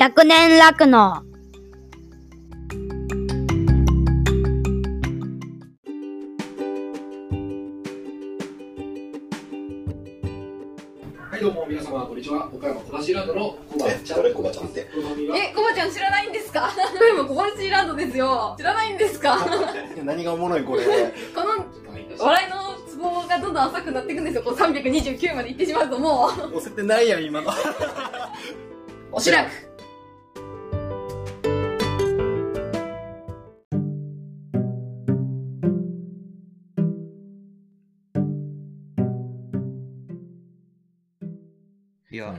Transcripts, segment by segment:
100年楽のはい、どうも皆様、こんにちは。岡山小橋ランドのコバちゃん。誰？コバちゃんってえ、コバちゃん知らないんですか？今小橋ランドですよ。知らないんですか？こ 何がおもろいこれ。の笑いのツボがどんどん浅くなっていくんですよ。こう329まで行ってしまうともう、押せてないやん、今の。おしらく。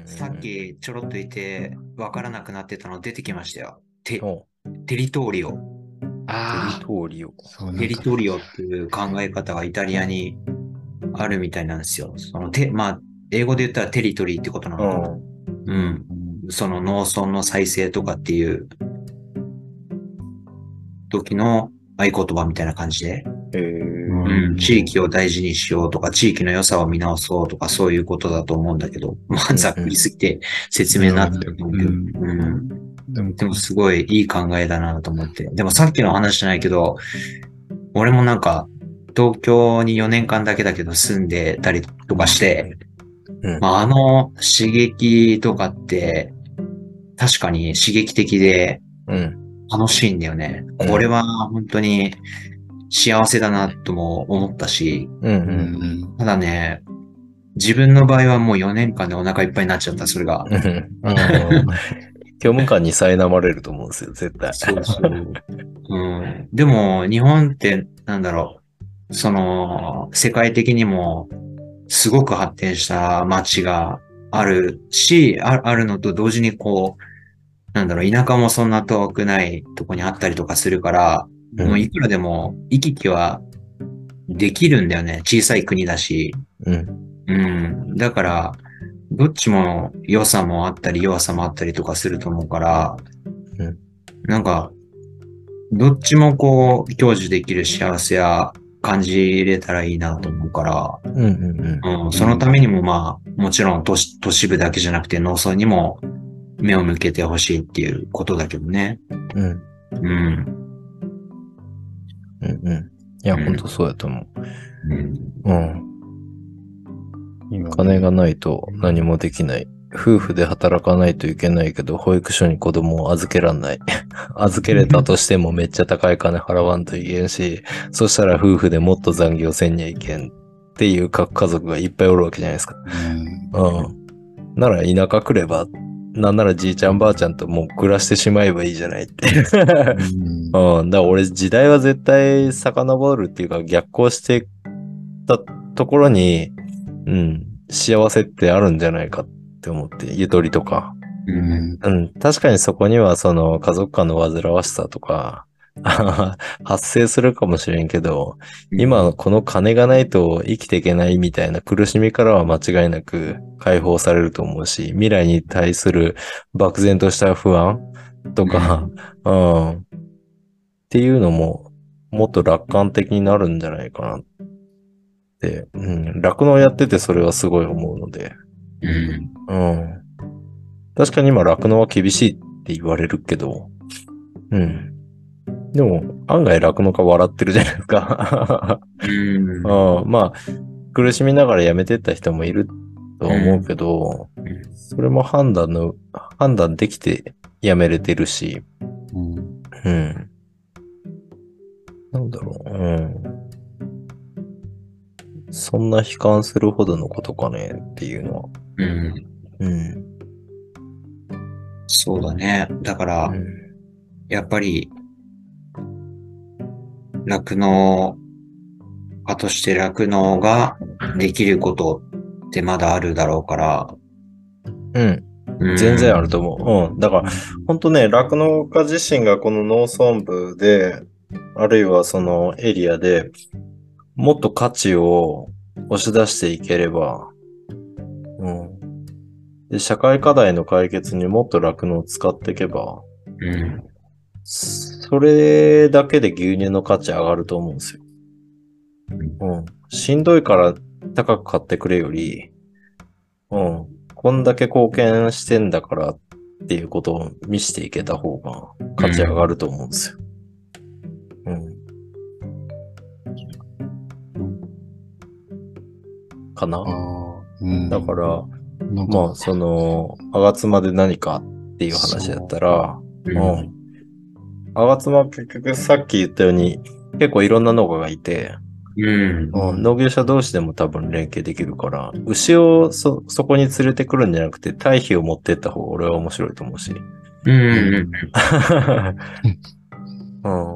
さっきちょろっといて、わからなくなってたの出てきましたよ。テおテリトーリオ。テあリトーリオ。あ、テリトリオっていう考え方がイタリアにあるみたいなんですよ。そのて、まあ、英語で言ったらテリトリーってことなうのかな。ん。うん。その農村の再生とかっていう時の合言葉みたいな感じで、えー、うん、地域を大事にしようとか、地域の良さを見直そうとか、そういうことだと思うんだけど、まあ、ざっくりすぎて説明になってると思うけど、うんうん。でも、でもすごいいい考えだなと思って。でもさっきの話じゃないけど、俺もなんか、東京に4年間だけだけど住んでたりとかして、うんまあ、あの刺激とかって、確かに刺激的でうん。楽しいんだよね。うんこれは本当に幸せだなとも思ったし、うん。う。うんん。ただね、自分の場合はもう4年間でお腹いっぱいになっちゃった、それが。うん。虚無感に苛まれると思うんですよ、絶対。そうそう。うん。でも、日本って、なんだろう。その、世界的にも、すごく発展した街があるし、ああるのと同時にこう、なんだろう、田舎もそんな遠くないとこにあったりとかするから、うんもういくらでも行き来はできるんだよね。小さい国だし。うん。うん。だから、どっちも良さもあったり弱さもあったりとかすると思うから、うんなんか、どっちもこう、享受できる幸せや感じれたらいいなと思うから、うん。うん。うん、そのためにもまあ、もちろん都市都市部だけじゃなくて農村にも目を向けてほしいっていうことだけどね。うん。うん。いや、うんほんとそうやと思うん。う。うん。今金がないと何もできない。夫婦で働かないといけないけど、保育所に子供を預けらんない。預けれたとしてもめっちゃ高い金払わんといけんし、そしたら夫婦でもっと残業せんにはいけんっていう各家族がいっぱいおるわけじゃないですか。うんうん。なら田舎来れば、なんならじいちゃんばあちゃんともう暮らしてしまえばいいじゃないって。うんうん。だから俺時代は絶対遡るっていうか逆行してたところに、うん、幸せってあるんじゃないかって思って、ゆとりとか。うんうん、確かにそこにはその家族間の煩わしさとか、発生するかもしれんけど、今この金がないと生きていけないみたいな苦しみからは間違いなく解放されると思うし、未来に対する漠然とした不安とか、うん、っていうのももっと楽観的になるんじゃないかなって、うん、酪農やっててそれはすごい思うので、うん。うん。確かに今酪農は厳しいって言われるけど、うん。でも、案外酪農家笑ってるじゃないですか。うん。うん、まあ、苦しみながら辞めてった人もいるとは思うけど、うんそれも判断の、判断できて辞めれてるし、うんうん。なんだろう、うん。そんな悲観するほどのことかねっていうのは。うん。うん。そうだね。だから、うんやっぱり、酪農家として酪農ができることってまだあるだろうから。うん。うん全然あると思う。うん。だから、本当ね、酪農家自身がこの農村部で、あるいはそのエリアでもっと価値を押し出していければ、うん。で、社会課題の解決にもっと酪農を使っていけば、うん。それだけで牛乳の価値上がると思うんですよ。うん。しんどいから高く買ってくれより、うん。こんだけ貢献してんだから、っていうことを見せていけた方が価値上がると思うんですよ。うん。かな？うん。だから、まあ、その、あがつまで何かっていう話だったら、う。うんん。あがつま結局さっき言ったように、結構いろんな農家がいて、うん。うん、農業者同士でも多分連携できるから、牛をそ、そこに連れてくるんじゃなくて、堆肥を持ってった方が俺は面白いと思うし。うん。うん。うん。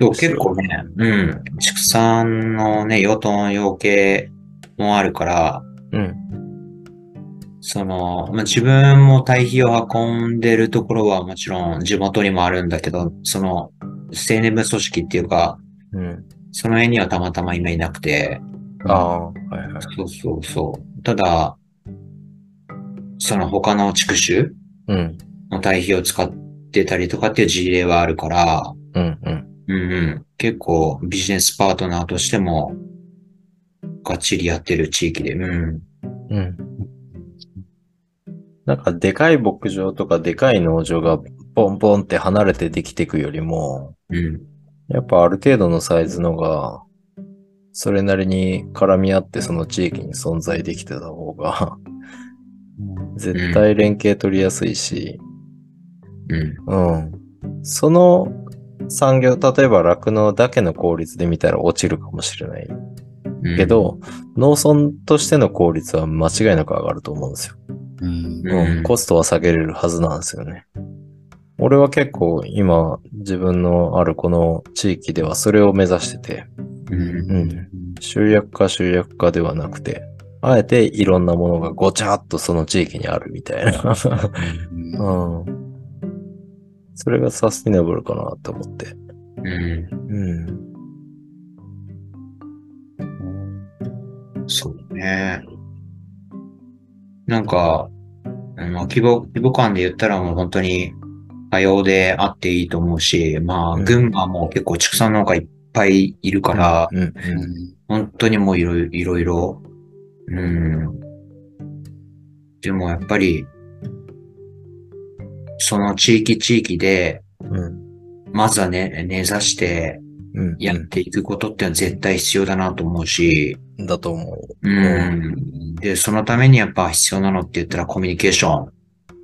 そう、結構ね、うん。畜産のね、養豚養鶏もあるから、うん。その、まあ、自分も堆肥を運んでるところはもちろん地元にもあるんだけど、その、青年部組織っていうか、うん。その辺にはたまたま今いなくて、ああ、はいはい。そうそうそう。ただ、その他の地区種うん。の堆肥を使ってたりとかっていう事例はあるから、うんうん。うんうん、結構ビジネスパートナーとしても、がっちりやってる地域で、うん。うん。なんかでかい牧場とかでかい農場がポンポンって離れてできていくよりも、うん。やっぱある程度のサイズのが、それなりに絡み合ってその地域に存在できてた方が、絶対連携取りやすいし、うん。うん。その産業、例えば酪農だけの効率で見たら落ちるかもしれないうん。け、ど、農村としての効率は間違いなく上がると思うんですよ。うん。コストは下げれるはずなんですよね。俺は結構今自分のあるこの地域ではそれを目指してて、うん。うん。集約化集約化ではなくて、あえていろんなものがごちゃっとその地域にあるみたいな。うん うん。それがサスティナブルかなと思って。うん。うん。そうね。なんか、規模、規模感で言ったらもう本当に多様であっていいと思うし、まあ、うん群馬も結構畜産農家いっぱいいるから、うん。うん。本当にもういろいろ、いろいろ、うん。でもやっぱり、その地域地域で、うん。まずはね、根ざしてうん。やっていくことってのは絶対必要だなと思うし、うん。だと思うん。で、そのためにやっぱ必要なのって言ったらコミュニケーション。う。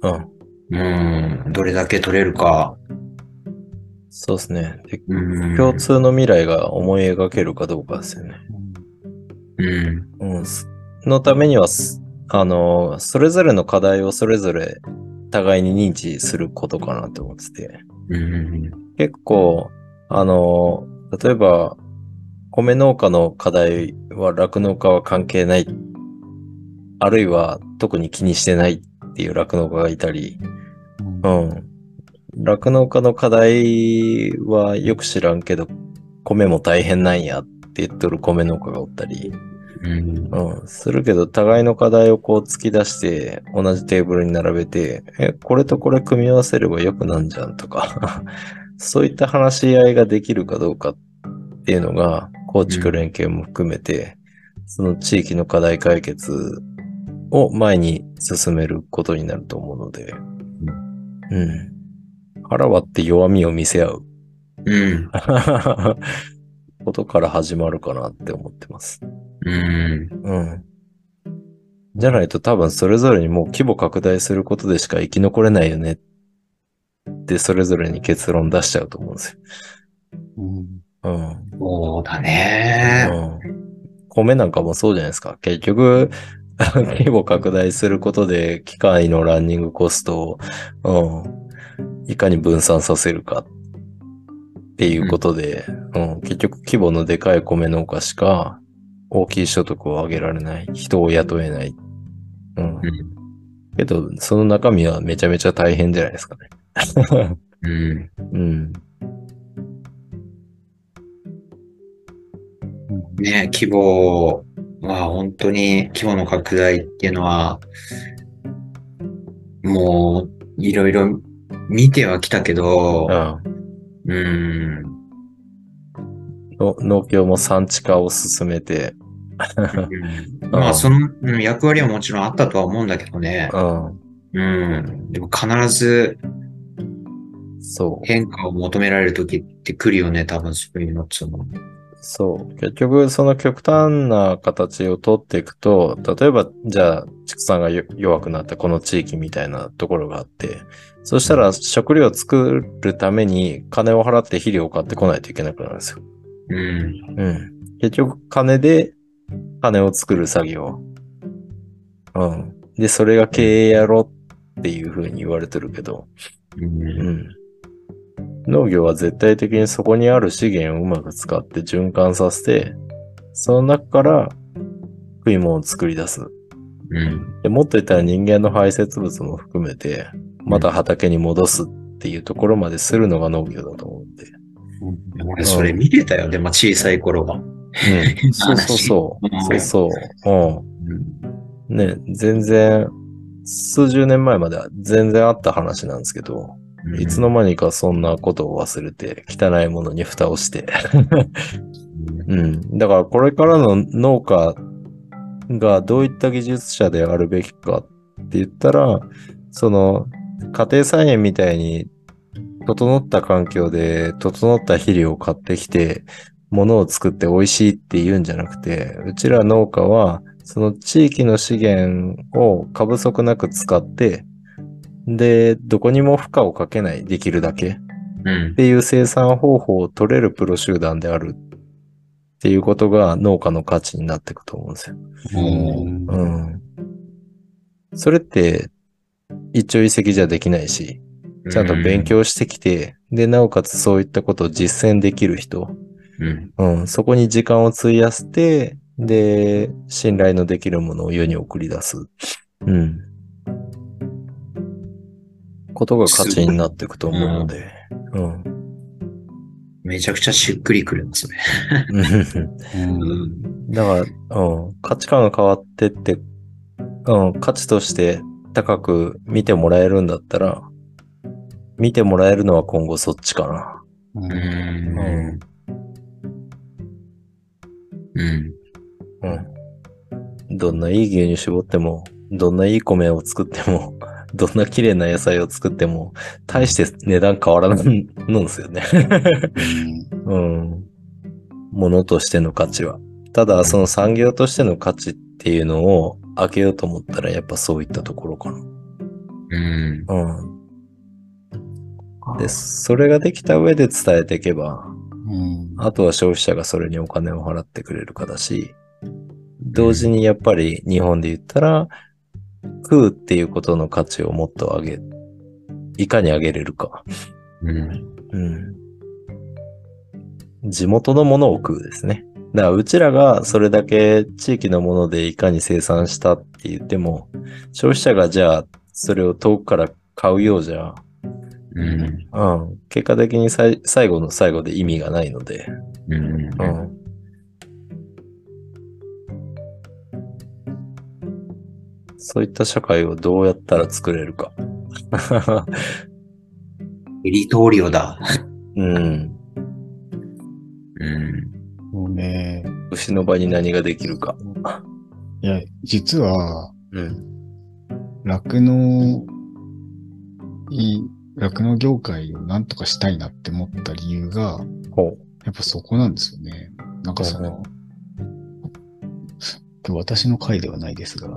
うん。うん。どれだけ取れるか。そうですね。でうん。共通の未来が思い描けるかどうかですよね。うん。うん。すのためにはす、あの、それぞれの課題をそれぞれ互いに認知することかなって思ってて。うん。結構、あの、例えば、米農家の課題は酪農家は関係ない。あるいは特に気にしてないっていう酪農家がいたり、うん。酪農家の課題はよく知らんけど、米も大変なんやって言っとる米農家がおったり、うん。うん。するけど、互いの課題をこう突き出して、同じテーブルに並べて、え、これとこれ組み合わせればよくなんじゃんとか、そういった話し合いができるかどうかっていうのが、構築連携も含めて、その地域の課題解決を前に進めることになると思うので、うん。腹割って弱みを見せ合ううん。ことから始まるかなって思ってます。うん。うん。じゃないと多分それぞれにもう規模拡大することでしか生き残れないよねってそれぞれに結論出しちゃうと思うんですうんよ。うん。そうだね。うん。米なんかもそうじゃないですか。結局、規模拡大することで機械のランニングコストを、うん、いかに分散させるかっていうことで、うん、結局規模のでかい米農家しか大きい所得を上げられない。人を雇えない。うん。うんけど、その中身はめちゃめちゃ大変じゃないですかね。うん。うん。ね、規模は本当に規模の拡大っていうのは、もういろいろ見てはきたけどう、ん。うん、の農協も産地化を進めて、うん まあ、そのうん役割はもちろんあったとは思うんだけどね。うん。うん。でも必ずそう。変化を求められる時って来るよね、多分そういうのっつうの。そう。結局、その極端な形を取っていくと、例えば、じゃあ、畜産がよ弱くなったこの地域みたいなところがあって、そしたら食料を作るために金を払って肥料を買ってこないといけなくなるんですよ。うん。うん。結局、金で金を作る作業。うん。で、それが経営やろっていう風に言われてるけど、うんうん。農業は絶対的にそこにある資源をうまく使って循環させて、その中から食い物を作り出す。うん。でもっと言ったら人間の排泄物も含めて、また畑に戻すっていうところまでするのが農業だと思うんで。俺、それ見てたよ、でも小さい頃は。うん。そうそうそう。うんそうそう。うん。ね、全然、数十年前までは全然あった話なんですけど、いつの間にかそんなことを忘れて、汚いものに蓋をして。うん。だからこれからの農家がどういった技術者であるべきかって言ったら、その家庭菜園みたいに整った環境で整った肥料を買ってきて、物を作って美味しいって言うんじゃなくて、うちら農家はその地域の資源を過不足なく使って、で、どこにも負荷をかけない、できるだけ。うんっ。ていう生産方法を取れるプロ集団であるっていうことが農家の価値になっていくと思うんですよ。うんうん。それって一朝一夕じゃできないし、ちゃんと勉強してきて、で、なおかつそういったことを実践できる人、うん。うん、そこに時間を費やして、で、信頼のできるものを世に送り出す。うん。ことが価値になっていくと思うので。うん。めちゃくちゃしっくりくるな、それ。うんうん。だから、うん、価値観が変わってって、うん、価値として高く見てもらえるんだったら、見てもらえるのは今後そっちかな。うんうん。うん。うん。どんないい牛乳絞っても、どんないい米を作っても、どんな綺麗な野菜を作っても、大して値段変わらないのですよね。うん。ものとしての価値は。ただ、その産業としての価値っていうのを開けようと思ったら、やっぱそういったところかな。うん。うん。で、それができた上で伝えていけば、うんあとは消費者がそれにお金を払ってくれるかだし、同時にやっぱり日本で言ったら、食うっていうことの価値をもっと上げ、いかに上げれるか。うん。うん。地元のものを食うですね。だからうちらがそれだけ地域のものでいかに生産したって言っても、消費者がじゃあそれを遠くから買うようじゃ、うん。うん、結果的に最後の最後で意味がないので、うん。うん。そういった社会をどうやったら作れるか。エリトーリオだ。うん。うん。もうね、牛の場に何ができるか。いや、実は、うん。酪農い酪農業界をなんとかしたいなって思った理由が、ほう。やっぱそこなんですよね。なんかその、今日私の回ではないですが、い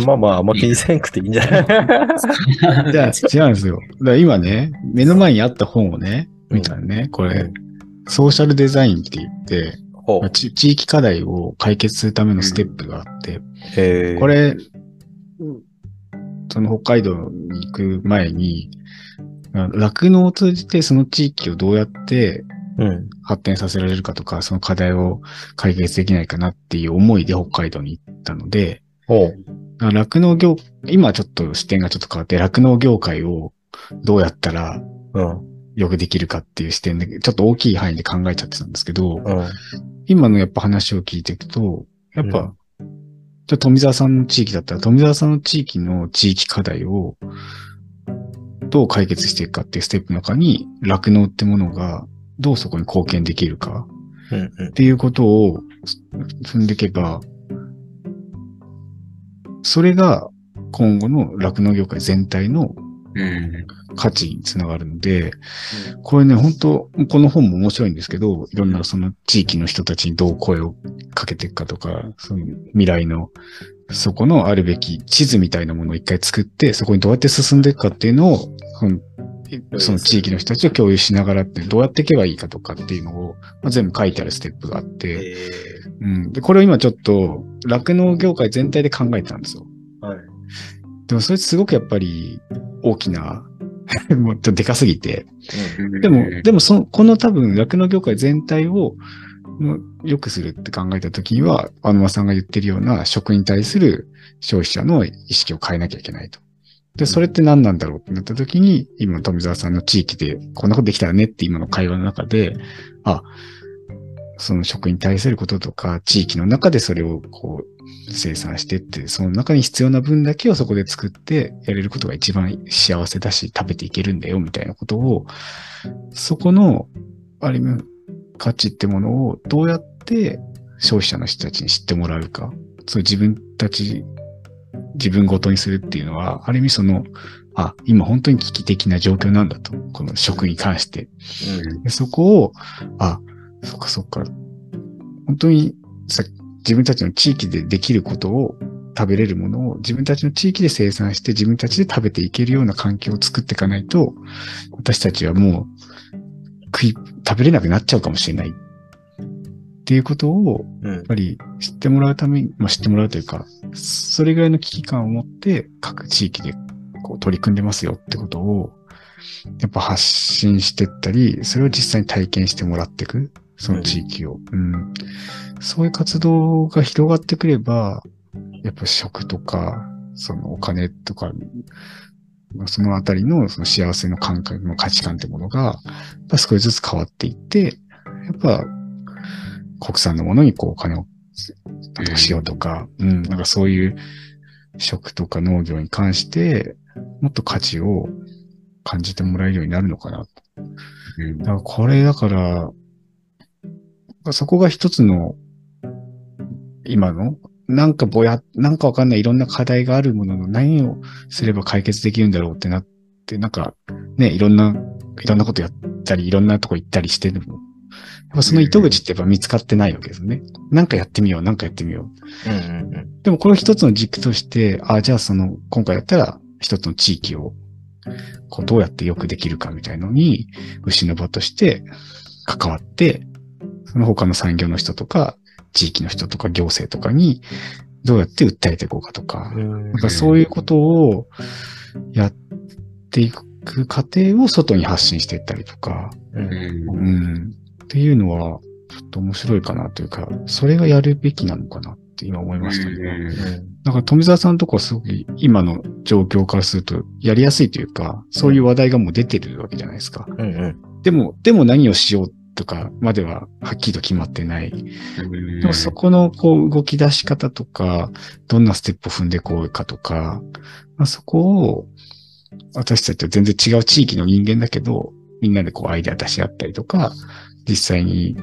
やまあまあ、あんま気にせんくていいんじゃない？じゃあ違うんですよ。だから今ね、目の前にあった本をね、見たらね、これ、ソーシャルデザインって言って、ほまあち地域課題を解決するためのステップがあって、う。へえ。こ、れ、その北海道に行く前に、あ酪農を通じてその地域をどうやってうん。発展させられるかとか、その課題を解決できないかなっていう思いで北海道に行ったので、酪農業、今ちょっと視点がちょっと変わって、酪農業界をどうやったらうん。よくできるかっていう視点で、ちょっと大きい範囲で考えちゃってたんですけど、うん。今のやっぱ話を聞いていくと、やっぱ、うんじゃあ富澤さんの地域だったら、富澤さんの地域の地域課題をどう解決していくかっていうステップの中に、酪農ってものがどうそこに貢献できるかっていうことを踏んでいけば、それが今後の酪農業界全体のうん。価値につながるので、これね、本当この本も面白いんですけど、いろんなその地域の人たちにどう声をかけていくかとか、その未来の、そこのあるべき地図みたいなものを一回作って、そこにどうやって進んでいくかっていうのを、その地域の人たちと共有しながらって、どうやっていけばいいかとかっていうのを、まあ、全部書いてあるステップがあって、うん。で、これを今ちょっと、酪農業界全体で考えてたんですよ。はい。でもそれすごくやっぱり大きな、もっとでかすぎて。でも、うんでもその、この多分酪農業界全体を良くするって考えたときには、あのまさんが言ってるような食に対する消費者の意識を変えなきゃいけないと。で、それって何なんだろうってなったときに、今富澤さんの地域でこんなことできたらねって今の会話の中で、あ、その食に対することとか、地域の中でそれをこう生産してって、その中に必要な分だけをそこで作ってやれることが一番幸せだし、食べていけるんだよみたいなことを、そこの、ある意味、価値ってものをどうやって消費者の人たちに知ってもらうか、そう自分たち、自分ごとにするっていうのは、ある意味その、あ、今本当に危機的な状況なんだと。この食に関して。でそこを、あ、そっかそっか。本当にさ自分たちの地域でできることを食べれるものを自分たちの地域で生産して自分たちで食べていけるような環境を作っていかないと、私たちはもう食い、食べれなくなっちゃうかもしれない。っていうことを、うんやっぱり知ってもらうために、まあ、知ってもらうというか、それぐらいの危機感を持って各地域でこう取り組んでますよってことを、やっぱ発信してったり、それを実際に体験してもらっていく、その地域を。うん。そういう活動が広がってくれば、やっぱ食とか、そのお金とか、そのあたりのその幸せの感覚の価値観ってものが、やっぱ少しずつ変わっていって、やっぱ国産のものにこうお金をしようとか、うん、なんかそういう食とか農業に関して、もっと価値を感じてもらえるようになるのかな。うんだからこれだから、そこが一つの、今の、なんかぼや、なんかわかんないいろんな課題があるものの何をすれば解決できるんだろうってなって、なんかね、いろんな、いろんなことやったり、いろんなとこ行ったりしてるのも、やっぱその糸口ってやっぱ見つかってないわけですね。なんかやってみよう、なんかやってみよう。うんうんでもこれを一つの軸として、あじゃあその、今回やったら一つの地域を、こうどうやってよくできるかみたいのに、牛の場として関わって、その他の産業の人とか、地域の人とか行政とかに、どうやって訴えていこうかとか、うん。なんかそういうことをやっていく過程を外に発信していったりとか、うん。うん、っていうのは、ちょっと面白いかなというか、それがやるべきなのかなって今思いましたね。うんなんか富澤さんとかはすごく今の状況からするとやりやすいというか、そういう話題がもう出てるわけじゃないですか。うんうんでも、でも何をしようとかまでははっきりと決まってない。でもそこのこう動き出し方とか、どんなステップを踏んでいこうかとか、まあ、そこを私たちは全然違う地域の人間だけど、みんなでこうアイデア出し合ったりとか、実際に、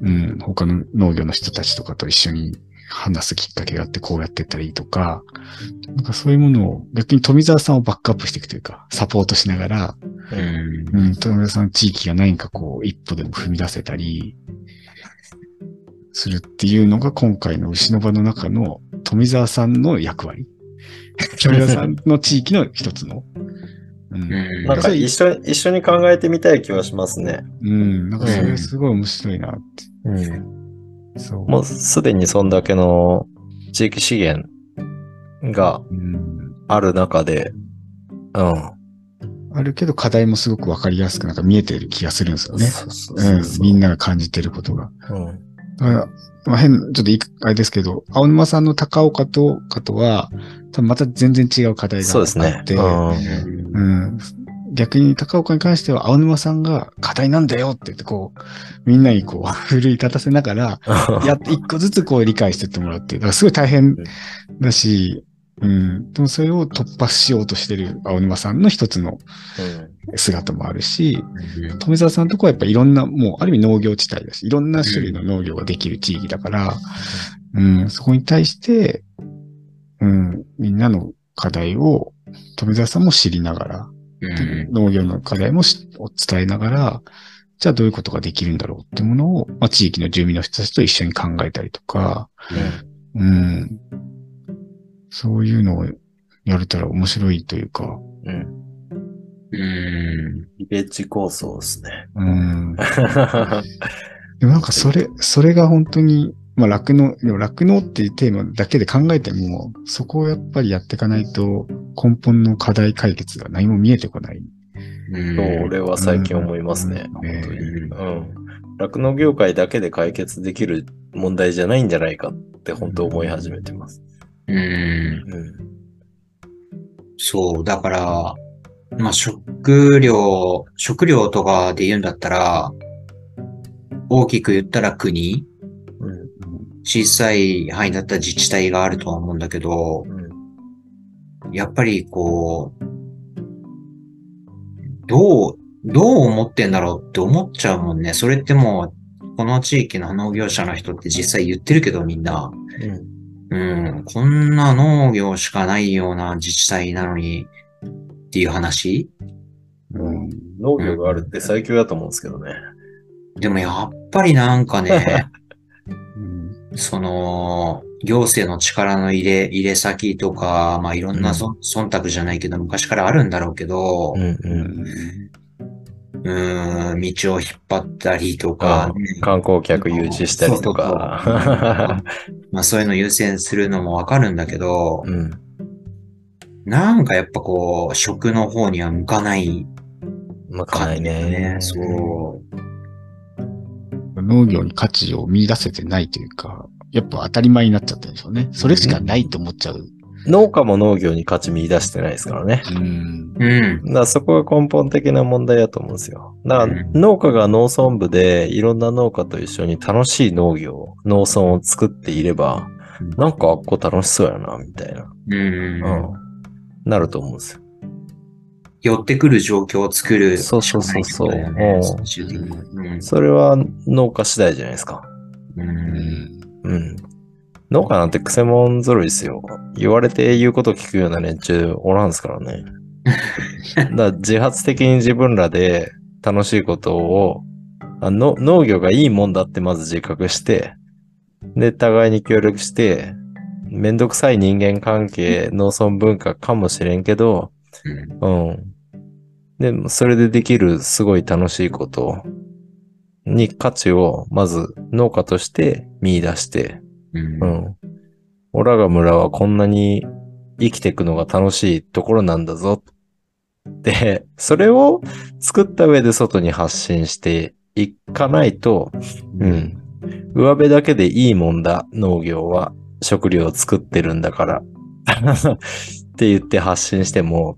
うん、他の農業の人たちとかと一緒に話すきっかけがあってこうやっていったらいいとか、なんかそういうものを逆に富澤さんをバックアップしていくというか、サポートしながら、うんうん、富澤さんの地域が何かこう一歩でも踏み出せたり、するっていうのが今回の牛の場の中の富澤さんの役割。富澤さんの地域の一つの。うん。うんなんか一緒に、一緒に考えてみたい気はしますね。うん。なんかそれすごい面白いなって。うん。そう。もうすでにそんだけの地域資源がうん。ある中で、うん。あるけど課題もすごくわかりやすくなんか見えてる気がするんですよね。そうそううんそうそ。うみんなが感じてることが。うん。だから、まあ、変、ちょっとあれですけど、青沼さんの高岡とかとは、多分また全然違う課題がそうですね。あって、うん。うん。逆に高岡に関しては、青沼さんが課題なんだよって言って、こう、みんなにこう、奮い立たせながら、やって、一個ずつこう理解してってもらって、だからすごい大変だし、うん。でもそれを突破しようとしてる青沼さんの一つの姿もあるし、富澤さんのとこはやっぱいろんな、もうある意味農業地帯だし、いろんな種類の農業ができる地域だから、うん、そこに対して、うん、みんなの課題を富澤さんも知りながら、うん。農業の課題も伝えながら、じゃあどういうことができるんだろうってものを、まあ、地域の住民の人たちと一緒に考えたりとか、うん、そういうのをやれたら面白いというか、うん。うん。イベッジ構想ですね。うん、でもなんかそれ、それが本当に、まあ酪農、でも酪農っていうテーマだけで考えても、そこをやっぱりやっていかないと根本の課題解決が何も見えてこない。俺は最近思いますね。うん本当に。うん業界だけで解決できる問題じゃないんじゃないかって本当思い始めてます。うん。うん。そう、だから、まあ、食料、食料とかで言うんだったら、大きく言ったら国、うん。小さい範囲だったら自治体があるとは思うんだけど、うん。やっぱりこう、どう、どう思ってんだろうって思っちゃうもんね。それってもう、この地域の農業者の人って実際言ってるけどみんな、うん、こんな農業しかないような自治体なのにっていう話？うん。農業があるって最強だと思うんですけどね。でもやっぱりなんかね、うん。その、行政の力の入れ、入れ先とか、まあいろんなそ、忖度じゃないけど、昔からあるんだろうけど、うんううん。うーん、道を引っ張ったりとか、ね観光客誘致したりとか。まあそういうの優先するのもわかるんだけど、うん。なんかやっぱこう、食の方には向かないまかないね。そ農業に価値を見出せてないというか、やっぱ当たり前になっちゃってるんでしょうね。それしかないと思っちゃう。農家も農業に価値見出してないですからね。うん。う。うん。だからそこが根本的な問題だと思うんですよ。だからうん農家が農村部でいろんな農家と一緒に楽しい農業、農村を作っていればうん、なんかあっこ楽しそうやな、みたいな。うん。うん。なると思うんですよ。寄ってくる状況を作る。そうそうそうそうんそれは農家次第じゃないですか。うん。うん。農家なんてクセモン揃いですよ。言われて言うこと聞くような連中おらんすからね。だ自発的に自分らで楽しいことをあの農業がいいもんだってまず自覚して、で、互いに協力して、めんどくさい人間関係、農村文化かもしれんけど、うんうん。でも、それでできるすごい楽しいことに価値をまず農家として見出して、うんうん。オラが村はこんなに生きていくのが楽しいところなんだぞ。で、それを作った上で外に発信していかないと、うん。上辺だけでいいもんだ、農業は。食料を作ってるんだから。って言って発信しても、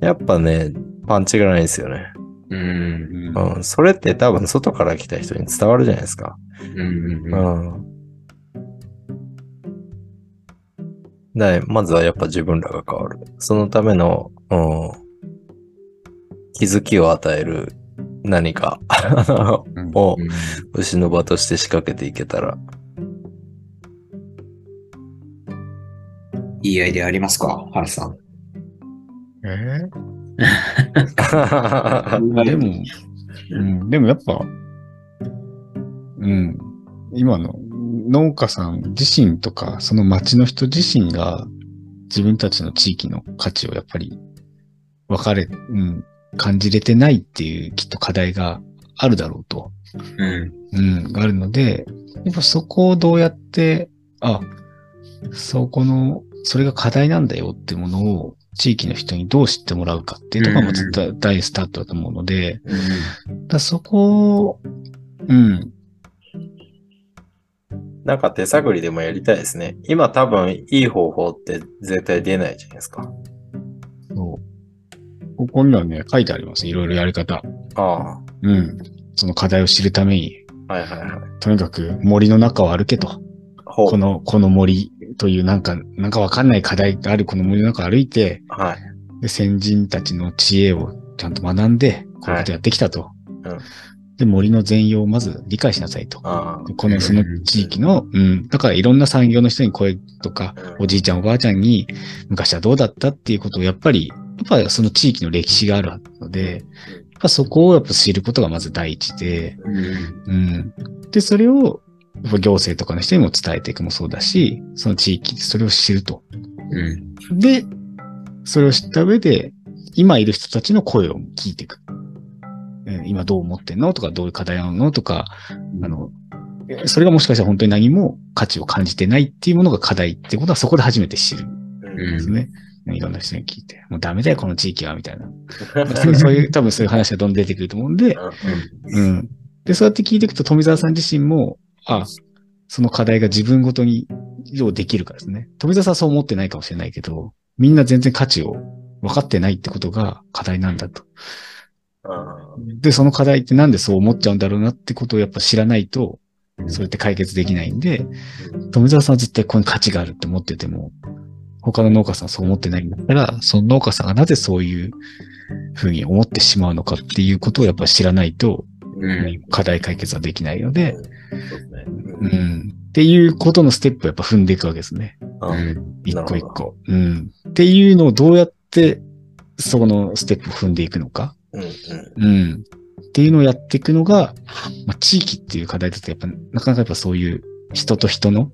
やっぱね、パンチがないんですよね。うん。うん。それって多分外から来た人に伝わるじゃないですか。うん。ううん。ん。だまずはやっぱ自分らが変わる。そのための、うん、気づきを与える何かを牛の場として仕掛けていけたら。いいアイデアありますか？ハルさん。え？ーでも、うん、でもやっぱ、うん、今の農家さん自身とか、その町の人自身が自分たちの地域の価値をやっぱり分かれ、うん、感じれてないっていうきっと課題があるだろうと。うん。うん、があるので、やっぱそこをどうやって、あ、そこの、それが課題なんだよってものを地域の人にどう知ってもらうかっていうのがまずだ大スタートだと思うので、だからそこを、うん、なんか手探りでもやりたいですね。今多分いい方法って絶対出ないじゃないですか。そう。ここにはね、書いてあります。いろいろやり方。あうん。その課題を知るために、あ。はいはいはい。とにかく森の中を歩けと。この、この森、というなんか、なんかわかんない課題があるこの森の中を歩いて、はい。で、先人たちの知恵をちゃんと学んで、こういうことやってきたと。うんで、森の全容をまず理解しなさいと。あこのその地域の、うん、だからいろんな産業の人に声とか、あ。おじいちゃんおばあちゃんに昔はどうだったっていうことをやっぱり、やっぱりその地域の歴史があるので、やっぱそこをやっぱ知ることがまず第一で、うん。うん。で、それをやっぱ行政とかの人にも伝えていくもそうだし、その地域でそれを知ると。うん。で、それを知った上で、今いる人たちの声を聞いていく。うん今どう思ってんの？とか、どういう課題あるの？とか、あの、それがもしかしたら本当に何も価値を感じてないっていうものが課題ってことはそこで初めて知るんですね。いろんな人に聞いて。もうダメだよ、この地域は、みたいな。そうそういう、多分そういう話がどんどん出てくると思うんで、うん。で、そうやって聞いていくと富澤さん自身も、あ、その課題が自分ごとにどうできるかですね。富澤さんはそう思ってないかもしれないけど、みんな全然価値を分かってないってことが課題なんだと。で、その課題ってなんでそう思っちゃうんだろうなってことをやっぱ知らないと、それって解決できないんで、富澤さんは絶対ここに価値があるって思ってても、他の農家さんはそう思ってないんだったら、その農家さんがなぜそういうふうに思ってしまうのかっていうことをやっぱ知らないと、うん。課題解決はできないので、そうですね。うん。っていうことのステップをやっぱ踏んでいくわけですね。うん。一個一個。うん。っていうのをどうやって、そのステップを踏んでいくのか。うんうん。うん。っていうのをやっていくのが、まあ、地域っていう課題だとやっぱ、なかなかやっぱそういう人と人の、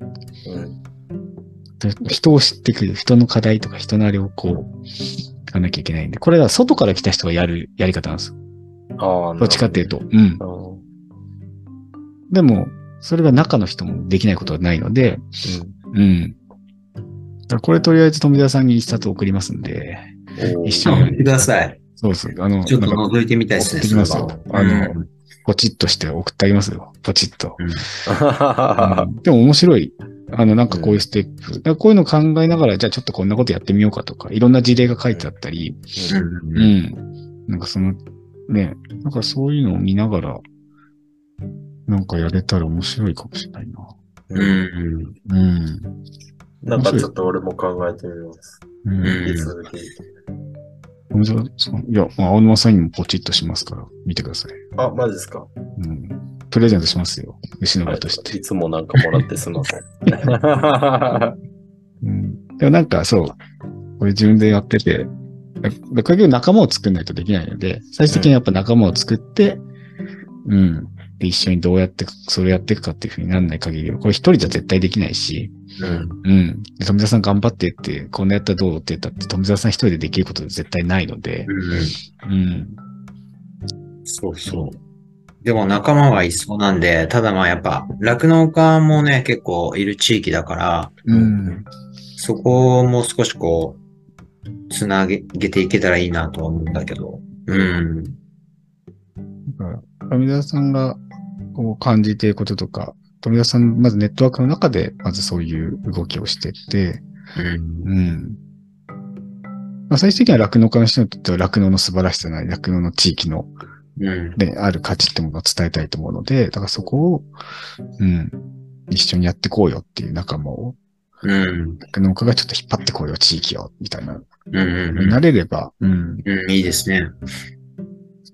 うん人を知ってくる、人の課題とか人のあれをこう、聞かなきゃいけないんで、これは外から来た人がやるやり方なんですよ。ああ、どっちかっていうと。うん。と。でも、それが中の人もできないことはないので、うん。だからこれとりあえず富田さんに一冊送りますんで、うん。一緒にください。そうそう、あの、ちょっと覗いてみたいですね。送ってきますよ。あの、うんポチッとして送ってあげますよ。ポチッと。あうんでも面白い。あの、なんかこういうステップ。こういうの考えながら、じゃあちょっとこんなことやってみようかとか、いろんな事例が書いてあったり、うんう。ん。なんかその、ね、なんかそういうのを見ながら、なんかやれたら面白いかもしれないな。うん。うん。うん。なんかちょっと俺も考えてみます。うん。うん引き続き。富澤さんいや、まあ青沼さんにもポチッとしますから、見てください。あ、マジですかうん。プレゼントしますよ。牛のはい場として。いつもなんかもらってすみません。うん。でもなんかそう、これ自分でやってて、結局仲間を作んないとできないので、最終的にやっぱ仲間を作って、うん。で、一緒にどうやって、それをやっていくかっていうふうにならない限りは、これ一人じゃ絶対できないし、うん。うん。で富澤さん頑張ってって、こんなやったらどうって言ったって、富澤さん一人でできること絶対ないので、うん。そうそう。でも仲間はいそうなんで、ただまあやっぱ、酪農家もね、結構いる地域だから、うん。そこをもう少しこう、つなげていけたらいいなとは思うんだけど。うん。富澤さんがこう感じていることとか、富澤さん、まずネットワークの中で、まずそういう動きをしてって、うん。うん。まあ、最終的には酪農家の人にとっては酪農の素晴らしさなり、酪農の地域の、うん。で、ある価値ってものを伝えたいと思うので、だからそこを、うん、一緒にやってこうよっていう仲間を、うん。酪農家がちょっと引っ張ってこうよ、地域を、みたいな、うん。うん。なれれば、うん。うん。いいですね。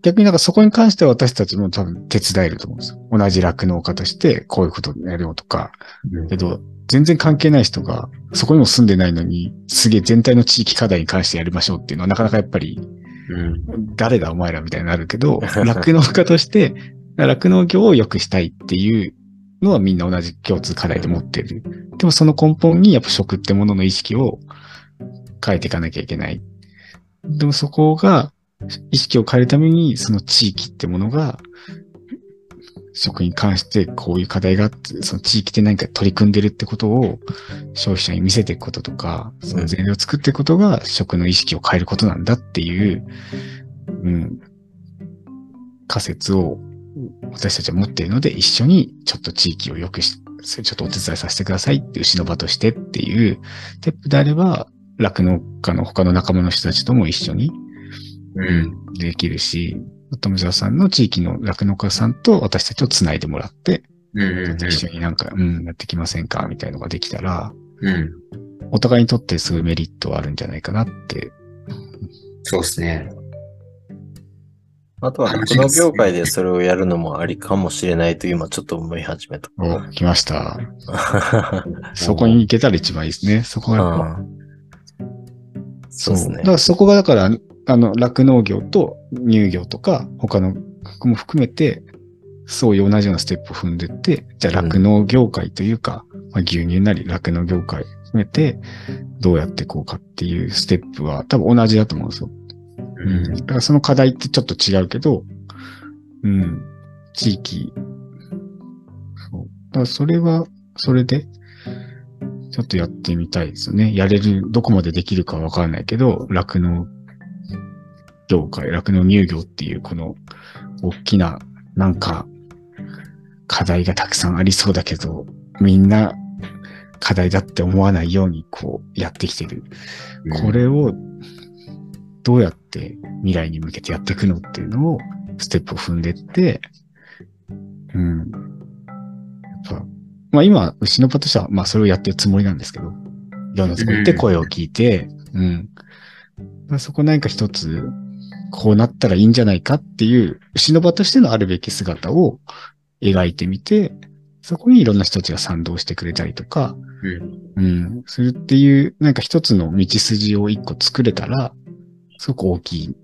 逆になんかそこに関しては私たちも多分手伝えると思うんですよ。同じ酪農家としてこういうことやるよとか、けど、全然関係ない人が、そこにも住んでないのに、すげえ全体の地域課題に関してやりましょうっていうのはなかなかやっぱり、うん。誰だお前らみたいになるけど、酪農家として、酪農業を良くしたいっていうのはみんな同じ共通課題で持ってる。でもその根本にやっぱ食ってものの意識を変えていかなきゃいけない。でもそこが、意識を変えるために、その地域ってものが、食に関してこういう課題があって、その地域で何か取り組んでるってことを消費者に見せていくこととか、その前例を作っていくことが食の意識を変えることなんだっていう、うん、仮説を私たちは持っているので、一緒にちょっと地域を良くし、ちょっとお手伝いさせてくださいっていう牛の場としてっていうテップであれば、酪農家の他の仲間の人たちとも一緒にうん。できるし、富澤さんの地域の酪農家さんと私たちをつないでもらって、うん。一緒になんか、うん、やってきませんか？みたいのができたら、うん。お互いにとってすごいメリットはあるんじゃないかなって。そうですね。あとは、この業界でそれをやるのもありかもしれないと今ちょっと思い始めた。お、来ました。そこに行けたら一番いいですね。そこがやっぱ。うんそうですねだか。らそこがだから、あの、酪農業と乳業とか、他のも含めて、そういう同じようなステップを踏んでって、じゃあ酪農業界というか、まあ、牛乳なり酪農業界含めて、どうやっていこうかっていうステップは多分同じだと思うんですよ。うん。だからその課題ってちょっと違うけど、うん。地域。そう。だからそれは、それで、ちょっとやってみたいですよね。やれる、どこまでできるかわからないけど、酪農業界、酪農乳業っていうこの大きな、なんか、課題がたくさんありそうだけど、みんな課題だって思わないようにこうやってきてる。これをどうやって未来に向けてやっていくのっていうのをステップを踏んでって、うん。やっぱ、まあ今、牛の場としては、まあそれをやってるつもりなんですけど、いろんなとこ行って声を聞いて、うん。まあそこ何か一つ、こうなったらいいんじゃないかっていう、牛の場としてのあるべき姿を描いてみて、そこにいろんな人たちが賛同してくれたりとか、うん。うん、するっていう、なんか一つの道筋を一個作れたら、すごく大きいん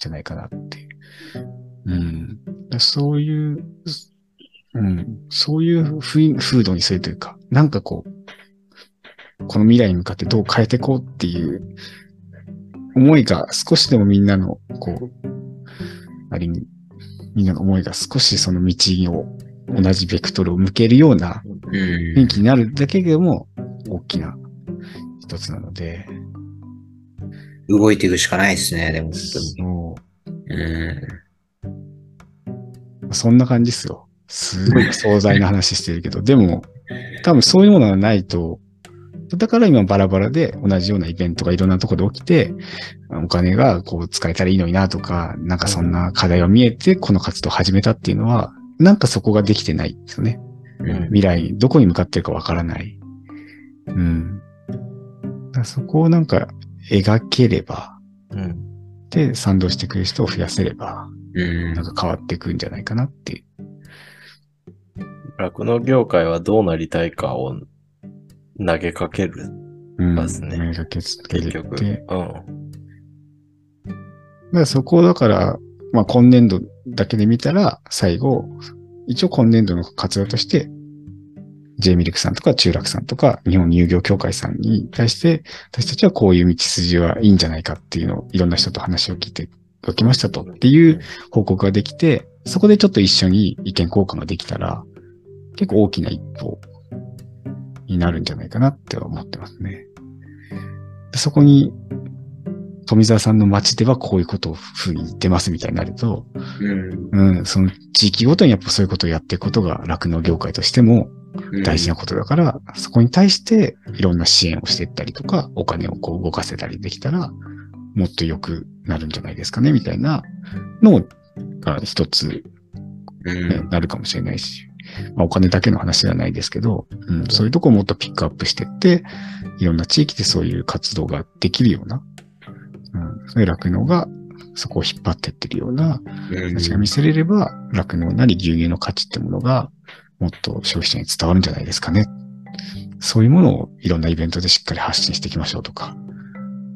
じゃないかなっていう。うん。そういう、うん、そういう風土にするというか、なんかこう、この未来に向かってどう変えていこうっていう思いが少しでもみんなの、こう、ある意味、みんなの思いが少しその道を同じベクトルを向けるようなうん雰囲気になるだけでも大きな一つなので、動いていくしかないですね、でも。そうん。うそんな感じですよ。すごい壮大な話してるけど、でも、多分そういうものがないと、だから今バラバラで同じようなイベントがいろんなところで起きて、お金がこう使えたらいいのになとか、なんかそんな課題が見えてこの活動を始めたっていうのは、なんかそこができてないんですよね。うん未来、どこに向かってるかわからない。うん。だそこをなんか描ければ、うん。で、賛同してくれる人を増やせれば、うんなんか変わっていくんじゃないかなっていう。酪農業界はどうなりたいかを投げかける。うん。ますね描けつけ結局。うん。だからそこをだから、まあ今年度だけで見たら、最後、一応今年度の活動として、J ミルクさんとか中楽さんとか日本乳業協会さんに対して、私たちはこういう道筋はいいんじゃないかっていうのをいろんな人と話を聞いておきましたとっていう報告ができて、そこでちょっと一緒に意見交換ができたら、結構大きな一歩になるんじゃないかなって思ってますね。でそこに富澤さんの街ではこういうことをふうに言ってますみたいになると、うん。うん、その地域ごとにやっぱそういうことをやっていくことが酪農業界としてもうん。大事なことだから、そこに対していろんな支援をしていったりとか、お金をこう動かせたりできたら、もっと良くなるんじゃないですかね、みたいなのが一つ、うん。ねなるかもしれないし、まあ、お金だけの話ではないですけど、うん、そういうとこをもっとピックアップしていって、いろんな地域でそういう活動ができるような、うん、そういう酪農がそこを引っ張っていってるようなうん形が見せれれば、酪農なり牛乳の価値ってものがもっと消費者に伝わるんじゃないですかね。そういうものをいろんなイベントでしっかり発信していきましょうとか、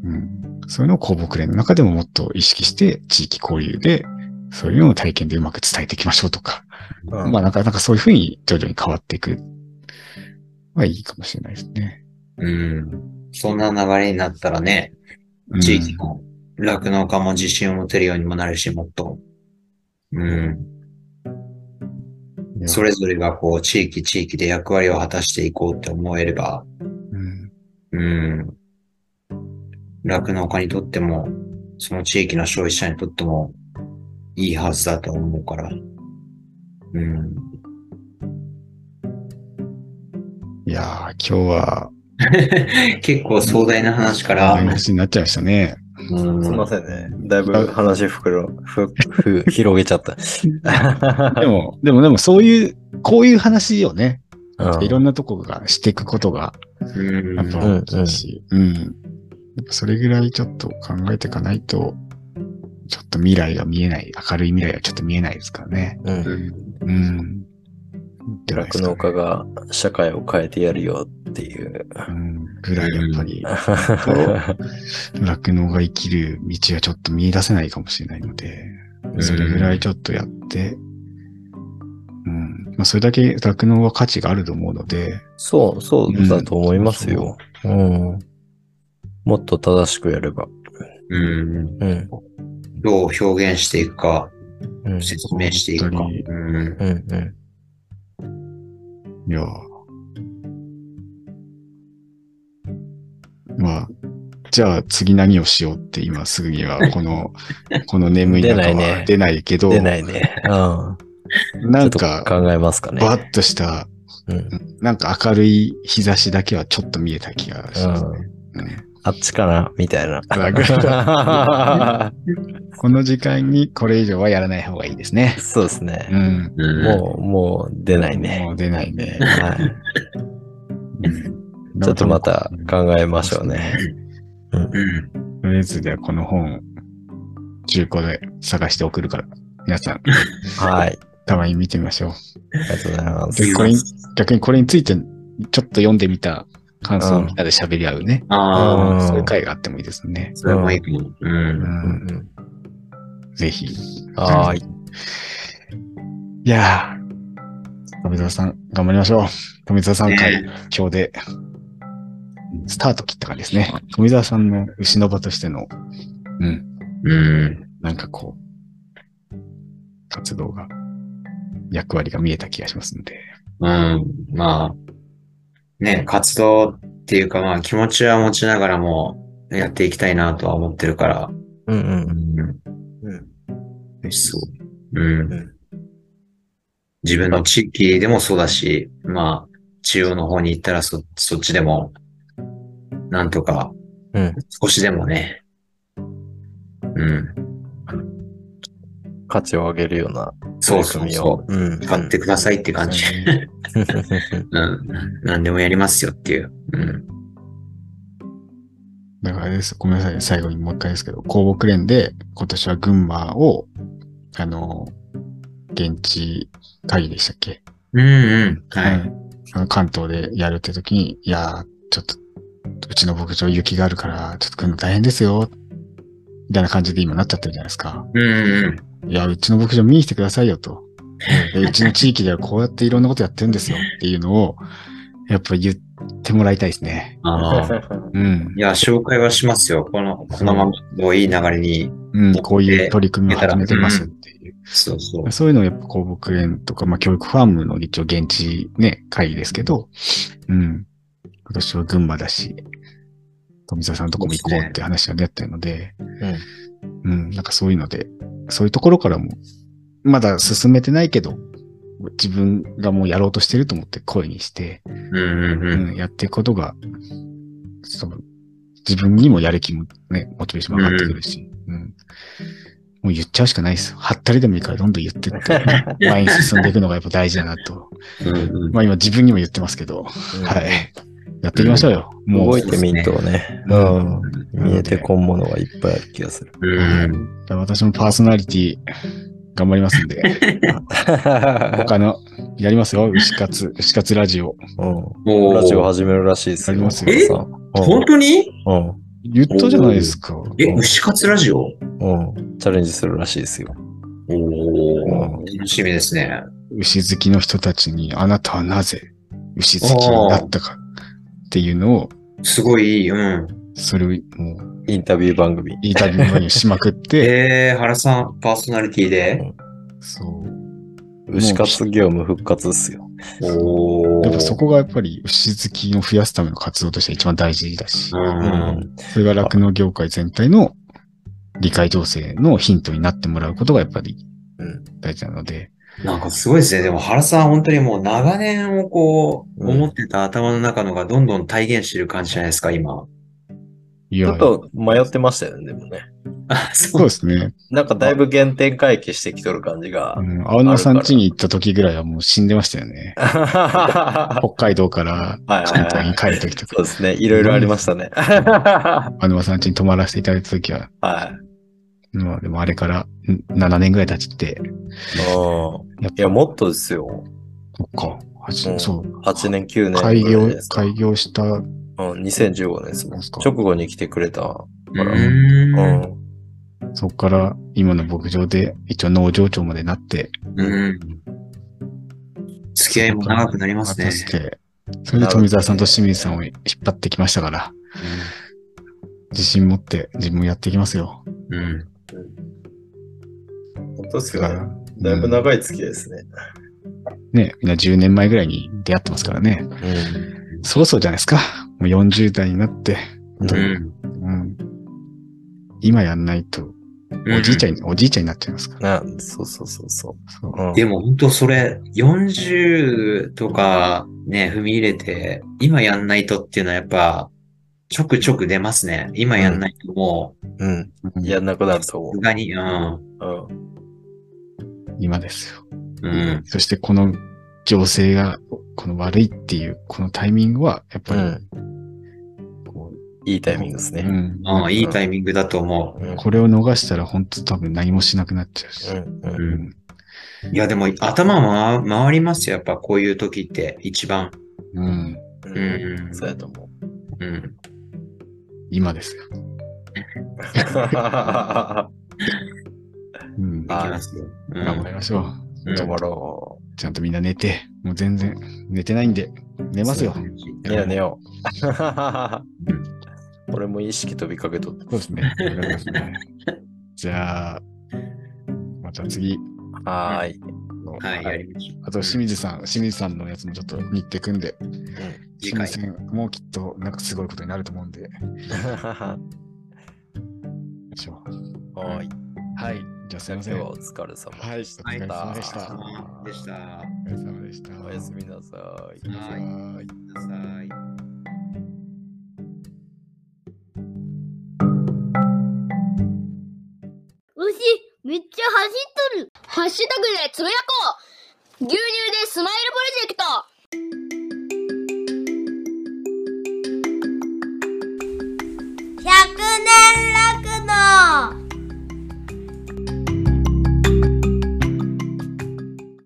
うん、そういうのを公募連の中でももっと意識して地域交流で、そういうのを体験でうまく伝えていきましょうとか、うんまあなんか、なんかそういうふうに徐々に変わっていくはいいかもしれないですね。うん。そんな流れになったらね、うん地域の酪農家も自信を持てるようにもなるし、もっと。うん。それぞれがこう、地域地域で役割を果たしていこうって思えれば、うんうん。酪農家にとっても、その地域の消費者にとっても、いいはずだと思うから。うん。いやー、今日は、結構壮大な話から話になっちゃいましたね。うんすいませんね。だいぶ話ふくろ、ふ、ふ、広げちゃった。でも、でも、でもそういう、こういう話をね、うんいろんなとこがしていくことが、うんやっぱうんうん。やっぱそれぐらいちょっと考えていかないと、ちょっと未来が見えない、明るい未来はちょっと見えないですからね。うん。うん酪農家が社会を変えてやるよっていう。うん。ぐらいやっぱり、酪農が生きる道はちょっと見出せないかもしれないので、それぐらいちょっとやって、うん。まあ、それだけ酪農は価値があると思うので、そう、そうだと思いますよ。うん。もっと正しくやれば。うん。うん。どう表現していくか、うん。説明していくか。うん。うん。うん。いや。まあ、じゃあ次何をしようって今すぐにはこの、この眠い中は出ないけど、出ないね。うん。なんか、考えますかね。バッとした、うん。なんか明るい日差しだけはちょっと見えた気がしますね。うんあっちかなみたいな。この時間にこれ以上はやらない方がいいですね。そうですねう。ん。うんもう、もう出ないね。もう出ないね。はい。うんちょっとまた考えましょうね。うん。とりあえずではこの本、中古で探して送るから、皆さん、はい。たまに見てみましょう。ありがとうございます。逆にこれについて、ちょっと読んでみた感想をみんなで喋り合うね。ああ、うんそういう会があってもいいですね。それもいいかも。う。うんうんん。うんぜひ。はーい。いやー、富澤さん、頑張りましょう。富澤さん会、ね今日で、スタート切った感じですね。富澤さんの牛の場としての、うん、うん。なんかこう、活動が、役割が見えた気がしますので。うん。まあ、ね、活動っていうかまあ気持ちは持ちながらもやっていきたいなとは思ってるから。うんう。うんん。うん。そう。うんうん。自分の地域でもそうだし、まあ、中央の方に行ったらそ、そっちでも、なんとか、うん。少しでもね、うん。価値を上げるようなそう取りそうそう。組みを。うん。買ってくださいって感じ。うん。何でもやりますよっていう。うん。だからあれです。ごめんなさい。最後にもう一回ですけど、公木連で今年は群馬を、あの、現地会議でしたっけ？うんうん。はい。うんあの関東でやるって時に、いやー、ちょっと、うちの牧場雪があるから、ちょっと来るの大変ですよ。みたいな感じで今なっちゃってるじゃないですか。うんうん。いや、うちの牧場見に来てくださいよと。でうちの地域ではこうやっていろんなことやってるんですよっていうのを、やっぱ言ってもらいたいですね。ああ。うんい。や、紹介はしますよ。この、このままのいい流れに。うん、こういう取り組みを始めてますっていう。そうそう。そういうのをやっぱ公牧園とか、まあ教育ファームの一応現地ね、会議ですけど、うん。今年は群馬だし、富澤さんのとこも行こうって話が出てるので、うん、なんかそういうので、そういうところからも、まだ進めてないけど、自分がもうやろうとしてると思って声にして、うんうんうん。うん、やっていくことが、その自分にもやる気もね、モチベーションも上がってくるし、うん。もう言っちゃうしかないですよ。はったりでもいいからどんどん言ってって、前に進んでいくのがやっぱ大事だなと。うんうんまあ今自分にも言ってますけど、はい。やっていきましょうよ。もう、動いてみんとね。ううん。見えてこんものがいっぱいある気がする。うん。私もパーソナリティ頑張りますんで、他の、やりますよ。牛活、牛活ラジオ。うんラジオ始めるらしいですよ。やりますよえ？本当に？うん。言ったじゃないですか。え、牛活ラジオ？うん。うん。チャレンジするらしいですよ。おお楽しみですね。牛好きの人たちに、あなたはなぜ牛好きになったかっていうのを、すごいいい。うん。それをもう、インタビュー番組。インタビューにしまくって、えー、原さん、パーソナリティで？そう。牛活業務復活っすよ。おおやっぱそこがやっぱり牛好きを増やすための活動として一番大事だしう、。うんん。それが酪農業界全体の理解情勢のヒントになってもらうことがやっぱりうん大事なので、なんかすごいですね。でも原さん、本当にもう長年をこう、うん思ってた頭の中のがどんどん体現してる感じじゃないですか、今。いやちょっ、と迷ってましたよね、でもね。あ、そそうですね。なんかだいぶ原点回帰してきとる感じがう。ん、青沼さん家に行った時ぐらいはもう死んでましたよね。は 北海道からいはい関東にはい。帰る時とかそう。ですね。いろいろありましたね。は 青沼さん家に泊まらせていただいた時は、い。まあでもあれからん7年ぐらい経ちって、うんやっいや、もっとですよ。そっか。八うんそう。8年、9年開業。開業した、うん、2015年ですもん。ですか直後に来てくれたかうら。うーん。ん。そっから今の牧場で一応農場長までなって、うん。付き合いも長くなりますねそれで富澤さんと清水さんを引っ張ってきましたから、自信持って自分もやっていきますよ。うん。うん本当ですよね。だから、だいぶうん長い付き合いですね。ね、みんな10年前ぐらいに出会ってますからね。うん。そろそろじゃないですか。もう40代になって、ううん。うん、今やんないと、おじいちゃんに、おじいちゃんになっちゃいますから。なそうそうそうそそうう。うんでも本当それ、40とかね、踏み入れて、今やんないとっていうのはやっぱ、ちょくちょく出ますね。今やんないともうん。うんやんなくなるとう、思さすがに、うん。う。うん。今ですよ。うん。そしてこの情勢が、この悪いっていう、このタイミングは、やっぱり、うん。こいいタイミングですう、ね。んああ、いいタイミングだと思うん。これを逃したら本当多分何もしなくなっちゃうし。うん。う。うん。うん。いや、でも頭回回りますよ。やっぱこういう時って一番。うん。う。うんん。そうやと思う。うん。今ですよ。うん。できますよ。うん頑張りましょう。うん止まろちゃんとみんな寝て、もう全然寝てないんで、寝ますよ。う。寝よう寝よう。俺も意識飛びかけと。そうですね。じゃあ、また次。はーい。はい、やりましょう。あと、清水さん、清水さんのやつもちょっと日程組んで、次回。清水さんもうきっとなんかすごいことになると思うんで、はしょうーい。はい。じゃあすいません。お疲れ様い。おでした。疲れ様でした。はおでした。疲れ様でした。おやすみなさい。はいはい。ください。牛、めっちゃ走っとる。ハッシュタグでつぶやこう。牛乳でスマイルプロジェクト。100年楽の